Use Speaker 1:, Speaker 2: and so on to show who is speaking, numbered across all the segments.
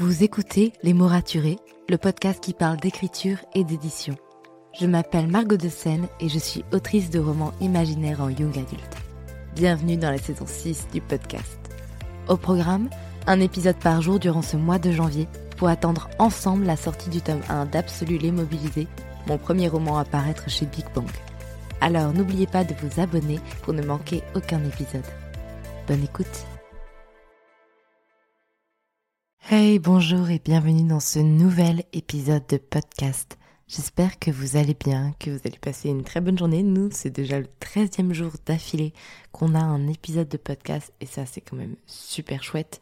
Speaker 1: Vous écoutez Les mots raturés, le podcast qui parle d'écriture et d'édition. Je m'appelle Margot de Seine et je suis autrice de romans imaginaires en young adulte. Bienvenue dans la saison 6 du podcast. Au programme, un épisode par jour durant ce mois de janvier pour attendre ensemble la sortie du tome 1 d'Absolu les Mobilisés, mon premier roman à paraître chez Big Bang. Alors n'oubliez pas de vous abonner pour ne manquer aucun épisode. Bonne écoute Hey, bonjour et bienvenue dans ce nouvel épisode de podcast. J'espère que vous allez bien, que vous allez passer une très bonne journée. Nous, c'est déjà le 13e jour d'affilée qu'on a un épisode de podcast et ça, c'est quand même super chouette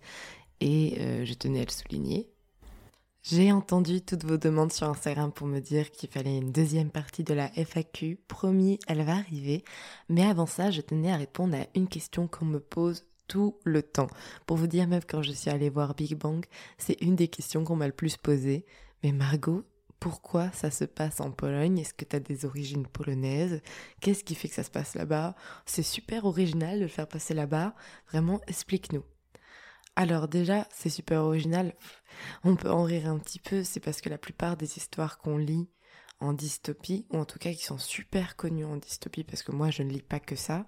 Speaker 1: et euh, je tenais à le souligner. J'ai entendu toutes vos demandes sur Instagram pour me dire qu'il fallait une deuxième partie de la FAQ. Promis, elle va arriver. Mais avant ça, je tenais à répondre à une question qu'on me pose tout le temps. Pour vous dire, même quand je suis allée voir Big Bang, c'est une des questions qu'on m'a le plus posée. Mais Margot, pourquoi ça se passe en Pologne? Est-ce que tu as des origines polonaises? Qu'est-ce qui fait que ça se passe là-bas? C'est super original de le faire passer là-bas. Vraiment, explique-nous. Alors déjà, c'est super original. On peut en rire un petit peu, c'est parce que la plupart des histoires qu'on lit en dystopie, ou en tout cas qui sont super connues en dystopie, parce que moi je ne lis pas que ça,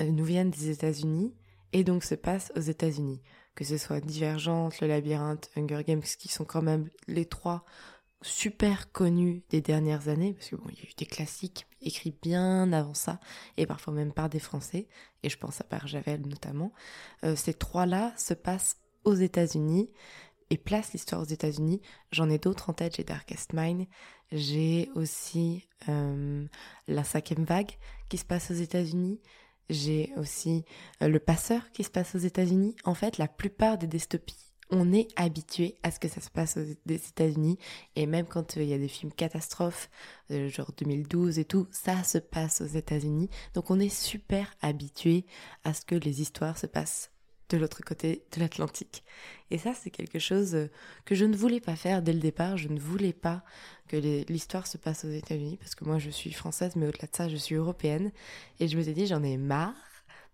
Speaker 1: euh, nous viennent des États-Unis et donc se passent aux États-Unis. Que ce soit Divergente, Le Labyrinthe, Hunger Games, qui sont quand même les trois super connus des dernières années, parce que bon, y a eu des classiques écrits bien avant ça, et parfois même par des Français, et je pense à Barjavel notamment. Euh, ces trois-là se passent aux États-Unis et placent l'histoire aux États-Unis. J'en ai d'autres en tête, j'ai Darkest Mine, j'ai aussi euh, La cinquième vague qui se passe aux États-Unis, j'ai aussi euh, Le Passeur qui se passe aux États-Unis. En fait, la plupart des dystopies, on est habitué à ce que ça se passe aux États-Unis. Et même quand euh, il y a des films catastrophes, euh, genre 2012 et tout, ça se passe aux États-Unis. Donc on est super habitué à ce que les histoires se passent de l'autre côté de l'Atlantique. Et ça, c'est quelque chose que je ne voulais pas faire dès le départ. Je ne voulais pas que l'histoire se passe aux États-Unis, parce que moi, je suis française, mais au-delà de ça, je suis européenne. Et je me suis dit, j'en ai marre.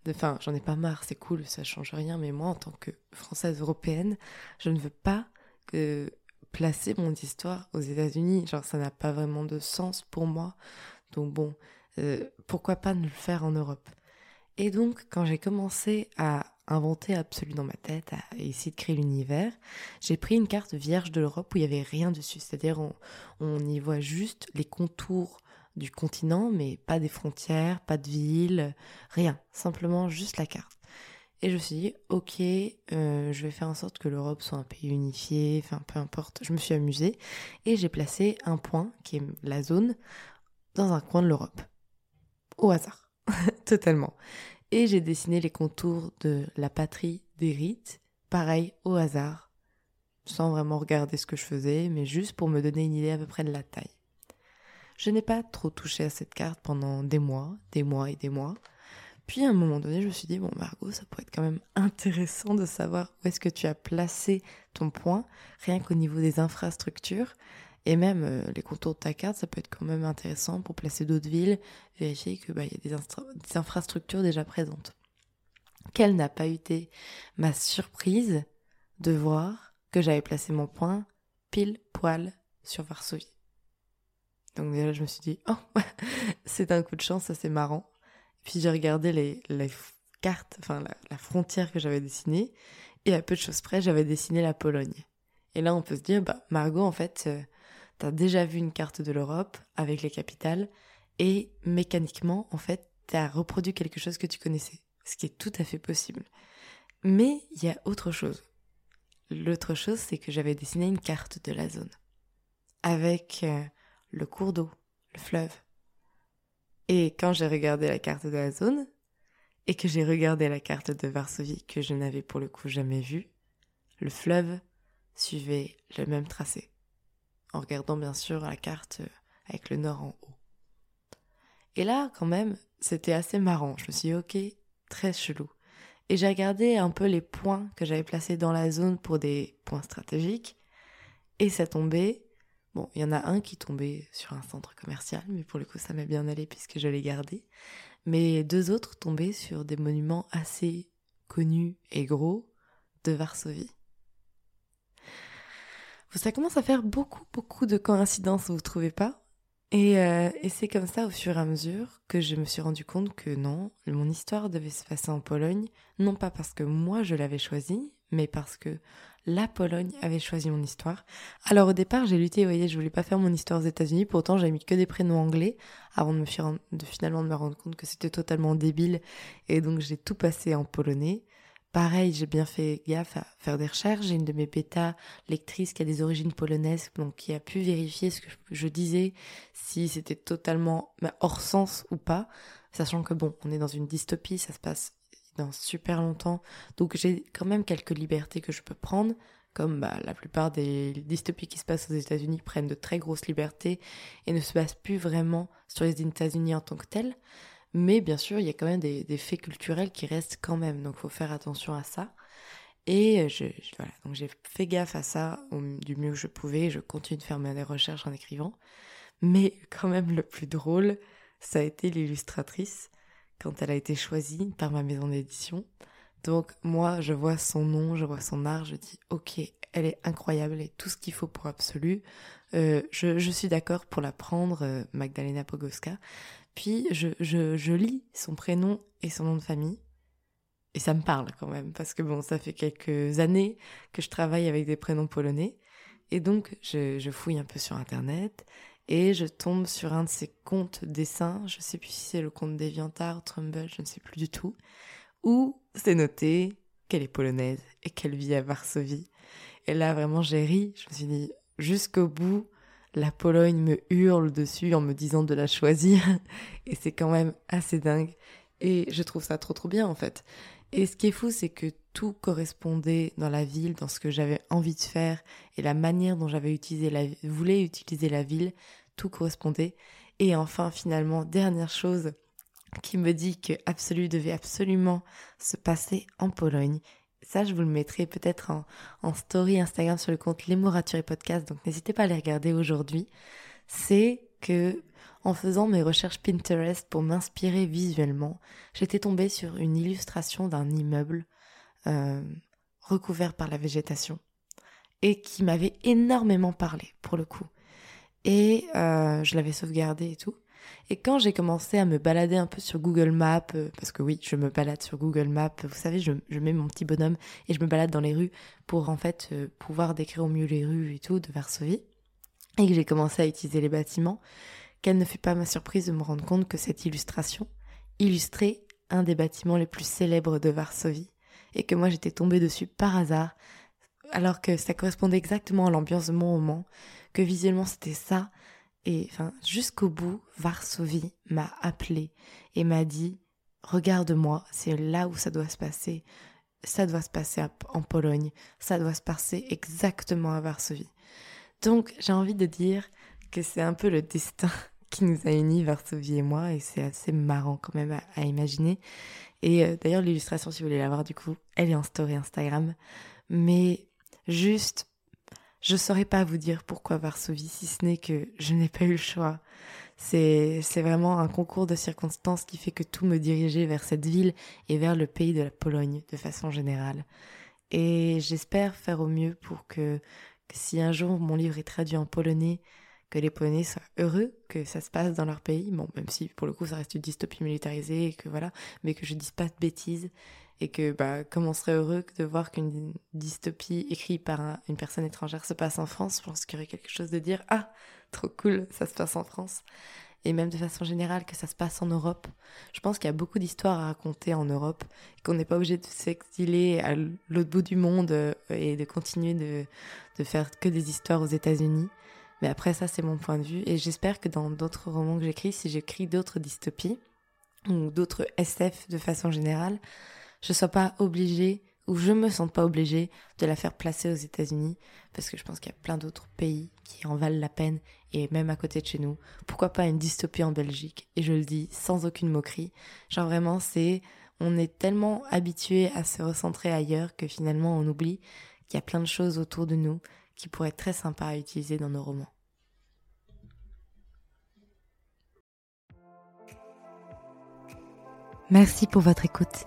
Speaker 1: Enfin, j'en ai pas marre, c'est cool, ça change rien, mais moi, en tant que française européenne, je ne veux pas que placer mon histoire aux États-Unis. Genre, ça n'a pas vraiment de sens pour moi. Donc bon, euh, pourquoi pas ne le faire en Europe? Et donc, quand j'ai commencé à inventé absolu dans ma tête, à essayer de créer l'univers, j'ai pris une carte vierge de l'Europe où il n'y avait rien dessus. C'est-à-dire on, y voit juste les contours du continent, mais pas des frontières, pas de villes, rien. Simplement juste la carte. Et je me suis dit, ok, euh, je vais faire en sorte que l'Europe soit un pays unifié, enfin peu importe. Je me suis amusée et j'ai placé un point, qui est la zone, dans un coin de l'Europe. Au hasard. Totalement et j'ai dessiné les contours de la patrie des rites, pareil au hasard, sans vraiment regarder ce que je faisais, mais juste pour me donner une idée à peu près de la taille. Je n'ai pas trop touché à cette carte pendant des mois, des mois et des mois. Puis à un moment donné, je me suis dit, bon Margot, ça pourrait être quand même intéressant de savoir où est-ce que tu as placé ton point, rien qu'au niveau des infrastructures. Et même euh, les contours de ta carte, ça peut être quand même intéressant pour placer d'autres villes, vérifier qu'il bah, y a des, infrastructures déjà présentes. Quelle n'a pas été ma surprise de voir que j'avais placé mon point pile poil sur Varsovie? Donc déjà, je me suis dit, oh, c'est un coup de chance, ça c'est marrant. Puis j'ai regardé les, les, cartes, enfin la, frontière que j'avais dessinée, et à peu de choses près, j'avais dessiné la Pologne. Et là, on peut se dire, bah Margot, en fait, t'as déjà vu une carte de l'Europe avec les capitales, et mécaniquement, en fait, t'as reproduit quelque chose que tu connaissais, ce qui est tout à fait possible. Mais il y a autre chose. L'autre chose, c'est que j'avais dessiné une carte de la zone, avec euh, le cours d'eau, le fleuve. Et quand j'ai regardé la carte de la zone, et que j'ai regardé la carte de Varsovie que je n'avais pour le coup jamais vue, le fleuve suivait le même tracé, en regardant bien sûr la carte avec le nord en haut. Et là, quand même, c'était assez marrant. Je me suis dit, ok, très chelou. Et j'ai regardé un peu les points que j'avais placés dans la zone pour des points stratégiques. Et ça tombait Bon, il y en a un qui tombait sur un centre commercial, mais pour le coup, ça m'a bien allé puisque je l'ai gardé. Mais deux autres tombaient sur des monuments assez connus et gros de Varsovie. Ça commence à faire beaucoup, beaucoup de coïncidences, vous trouvez pas? Et, euh, et c'est comme ça, au fur et à mesure, que je me suis rendu compte que non, mon histoire devait se passer en Pologne, non pas parce que moi je l'avais choisi, mais parce que la Pologne avait choisi mon histoire. Alors au départ, j'ai lutté, vous voyez, je voulais pas faire mon histoire aux États-Unis, pourtant j'avais mis que des prénoms anglais avant de de finalement de me rendre compte que c'était totalement débile et donc j'ai tout passé en polonais. Pareil, j'ai bien fait gaffe à faire des recherches. J'ai une de mes bêta lectrices qui a des origines polonaises, donc qui a pu vérifier ce que je disais, si c'était totalement bah, hors sens ou pas, sachant que bon, on est dans une dystopie, ça se passe dans super longtemps. Donc j'ai quand même quelques libertés que je peux prendre, comme bah, la plupart des dystopies qui se passent aux États-Unis prennent de très grosses libertés et ne se basent plus vraiment sur les États-Unis en tant que tels. Mais bien sûr, il y a quand même des, faits culturels qui restent quand même, donc faut faire attention à ça. Et je, voilà, donc j'ai fait gaffe à ça du mieux que je pouvais. Je continue de faire mes recherches en écrivant. Mais quand même, le plus drôle, ça a été l'illustratrice quand elle a été choisie par ma maison d'édition. Donc moi, je vois son nom, je vois son art, je dis ok, elle est incroyable et tout ce qu'il faut pour Absolu. Euh, je, suis d'accord pour la prendre, euh, Magdalena Pogoska. Puis je, je, lis son prénom et son nom de famille. Et ça me parle quand même, parce que bon, ça fait quelques années que je travaille avec des prénoms polonais. Et donc, je, je fouille un peu sur Internet et je tombe sur un de ses comptes dessins, je sais plus si c'est le compte DeviantArt, Trumble, je ne sais plus du tout, où c'est noté qu'elle est polonaise et qu'elle vit à Varsovie. Et là, vraiment, j'ai ri, je me suis dit, jusqu'au bout, la Pologne me hurle dessus en me disant de la choisir, et c'est quand même assez dingue. Et je trouve ça trop trop bien en fait. Et ce qui est fou, c'est que tout correspondait dans la ville, dans ce que j'avais envie de faire et la manière dont j'avais utilisé la, voulais utiliser la ville, tout correspondait. Et enfin, finalement, dernière chose qui me dit que Absolu devait absolument se passer en Pologne. Ça, je vous le mettrai peut-être en, story Instagram sur le compte Les et Podcast, donc n'hésitez pas à les regarder aujourd'hui. C'est que en faisant mes recherches Pinterest pour m'inspirer visuellement, j'étais tombée sur une illustration d'un immeuble euh, recouvert par la végétation et qui m'avait énormément parlé pour le coup. Et euh, je l'avais sauvegardé et tout. Et quand j'ai commencé à me balader un peu sur Google Maps, euh, parce que oui, je me balade sur Google Maps, vous savez, je, mets mon petit bonhomme et je me balade dans les rues pour en fait pouvoir décrire au mieux les rues et tout de Varsovie, et que j'ai commencé à utiliser les bâtiments, quelle ne fut pas ma surprise de me rendre compte que cette illustration illustrait un des bâtiments les plus célèbres de Varsovie, et que moi j'étais tombée dessus par hasard, alors que ça correspondait exactement à l'ambiance de mon roman, que visuellement c'était ça, et enfin jusqu'au bout, Varsovie m'a appelé et m'a dit Regarde-moi, c'est là où ça doit se passer. Ça doit se passer en Pologne, ça doit se passer exactement à Varsovie. Donc j'ai envie de dire que c'est un peu le destin qui nous a unis, Varsovie et moi, et c'est assez marrant quand même à, imaginer. Et euh, d'ailleurs, l'illustration, si vous voulez la voir, du coup, elle est en story Instagram. Mais juste, je saurais pas vous dire pourquoi Varsovie, si ce n'est que je n'ai pas eu le choix. C'est, vraiment un concours de circonstances qui fait que tout me dirigeait vers cette ville et vers le pays de la Pologne de façon générale. Et j'espère faire au mieux pour que, que si un jour mon livre est traduit en polonais, que les Polonais soient heureux que ça se passe dans leur pays. Bon, même si pour le coup ça reste une dystopie militarisée et que voilà, mais que je dise pas de bêtises et que bah comme on serait heureux de voir qu'une dystopie écrite par une personne étrangère se passe en France, je pense qu'il y aurait quelque chose de dire ah trop cool, ça se passe en France. Et même de façon générale que ça se passe en Europe. Je pense qu'il y a beaucoup d'histoires à raconter en Europe, qu'on n'est pas obligé de s'exiler à l'autre bout du monde euh, et de continuer de, de faire que des histoires aux États-Unis. Mais après, ça, c'est mon point de vue. Et j'espère que dans d'autres romans que j'écris, si j'écris d'autres dystopies, ou d'autres SF de façon générale, je sois pas obligée, ou je me sens pas obligée de la faire placer aux États-Unis, parce que je pense qu'il y a plein d'autres pays qui en valent la peine, et même à côté de chez nous. Pourquoi pas une dystopie en Belgique? Et je le dis sans aucune moquerie. Genre vraiment, c'est, on est tellement habitué à se recentrer ailleurs que finalement on oublie qu'il y a plein de choses autour de nous qui pourrait être très sympa à utiliser dans nos romans. Merci pour votre écoute.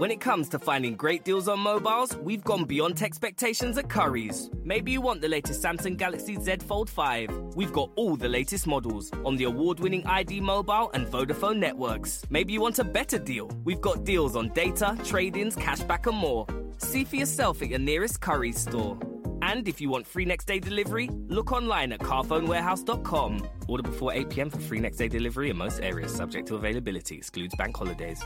Speaker 2: When it comes to finding great deals on mobiles, we've gone beyond expectations at Curry's. Maybe you want the latest Samsung Galaxy Z Fold 5. We've got all the latest models on the award winning ID Mobile and Vodafone networks. Maybe you want a better deal. We've got deals on data, trade ins, cashback, and more. See for yourself at your nearest Curry's store. And if you want free next day delivery, look online at carphonewarehouse.com. Order before 8 pm for free next day delivery in most areas, subject to availability, excludes bank holidays.